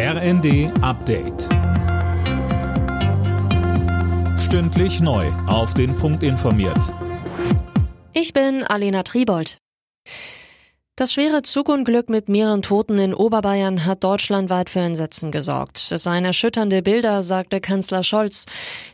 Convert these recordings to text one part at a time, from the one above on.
RND Update. Stündlich neu. Auf den Punkt informiert. Ich bin Alena Tribold. Das schwere Zugunglück mit mehreren Toten in Oberbayern hat deutschlandweit für Entsetzen gesorgt. Es seien erschütternde Bilder, sagte Kanzler Scholz.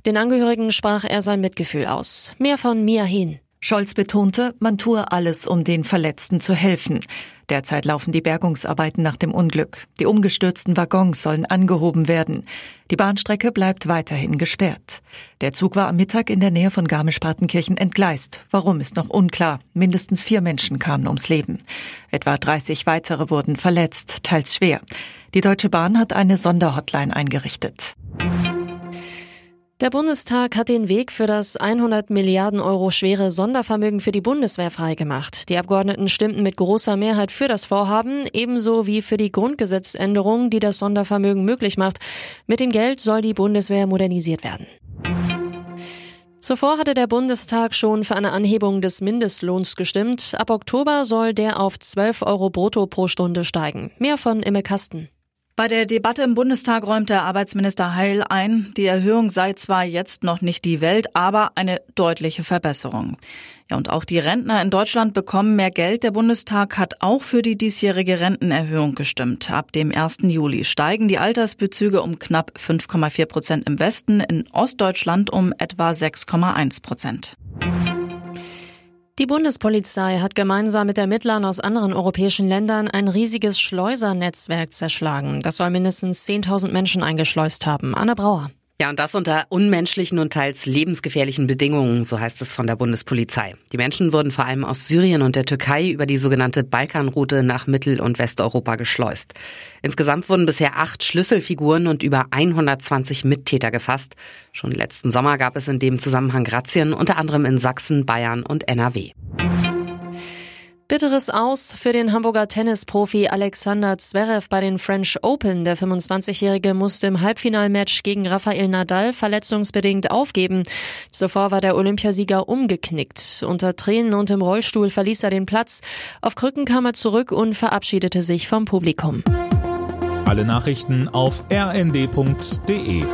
Den Angehörigen sprach er sein Mitgefühl aus. Mehr von Mia Hehn. Scholz betonte, man tue alles, um den Verletzten zu helfen. Derzeit laufen die Bergungsarbeiten nach dem Unglück. Die umgestürzten Waggons sollen angehoben werden. Die Bahnstrecke bleibt weiterhin gesperrt. Der Zug war am Mittag in der Nähe von Garmisch-Partenkirchen entgleist. Warum ist noch unklar. Mindestens vier Menschen kamen ums Leben. Etwa 30 weitere wurden verletzt, teils schwer. Die Deutsche Bahn hat eine Sonderhotline eingerichtet. Der Bundestag hat den Weg für das 100 Milliarden Euro schwere Sondervermögen für die Bundeswehr freigemacht. Die Abgeordneten stimmten mit großer Mehrheit für das Vorhaben, ebenso wie für die Grundgesetzänderung, die das Sondervermögen möglich macht. Mit dem Geld soll die Bundeswehr modernisiert werden. Zuvor hatte der Bundestag schon für eine Anhebung des Mindestlohns gestimmt. Ab Oktober soll der auf 12 Euro brutto pro Stunde steigen. Mehr von Imme Kasten. Bei der Debatte im Bundestag räumte Arbeitsminister Heil ein, die Erhöhung sei zwar jetzt noch nicht die Welt, aber eine deutliche Verbesserung. Ja, und auch die Rentner in Deutschland bekommen mehr Geld. Der Bundestag hat auch für die diesjährige Rentenerhöhung gestimmt. Ab dem 1. Juli steigen die Altersbezüge um knapp 5,4 Prozent im Westen, in Ostdeutschland um etwa 6,1 Prozent. Die Bundespolizei hat gemeinsam mit Ermittlern aus anderen europäischen Ländern ein riesiges Schleusernetzwerk zerschlagen. Das soll mindestens 10.000 Menschen eingeschleust haben. Anne Brauer. Ja, und das unter unmenschlichen und teils lebensgefährlichen Bedingungen, so heißt es von der Bundespolizei. Die Menschen wurden vor allem aus Syrien und der Türkei über die sogenannte Balkanroute nach Mittel- und Westeuropa geschleust. Insgesamt wurden bisher acht Schlüsselfiguren und über 120 Mittäter gefasst. Schon letzten Sommer gab es in dem Zusammenhang Razzien, unter anderem in Sachsen, Bayern und NRW. Bitteres Aus für den Hamburger Tennisprofi Alexander Zverev bei den French Open. Der 25-Jährige musste im Halbfinalmatch gegen Rafael Nadal verletzungsbedingt aufgeben. Zuvor war der Olympiasieger umgeknickt. Unter Tränen und im Rollstuhl verließ er den Platz. Auf Krücken kam er zurück und verabschiedete sich vom Publikum. Alle Nachrichten auf rnd.de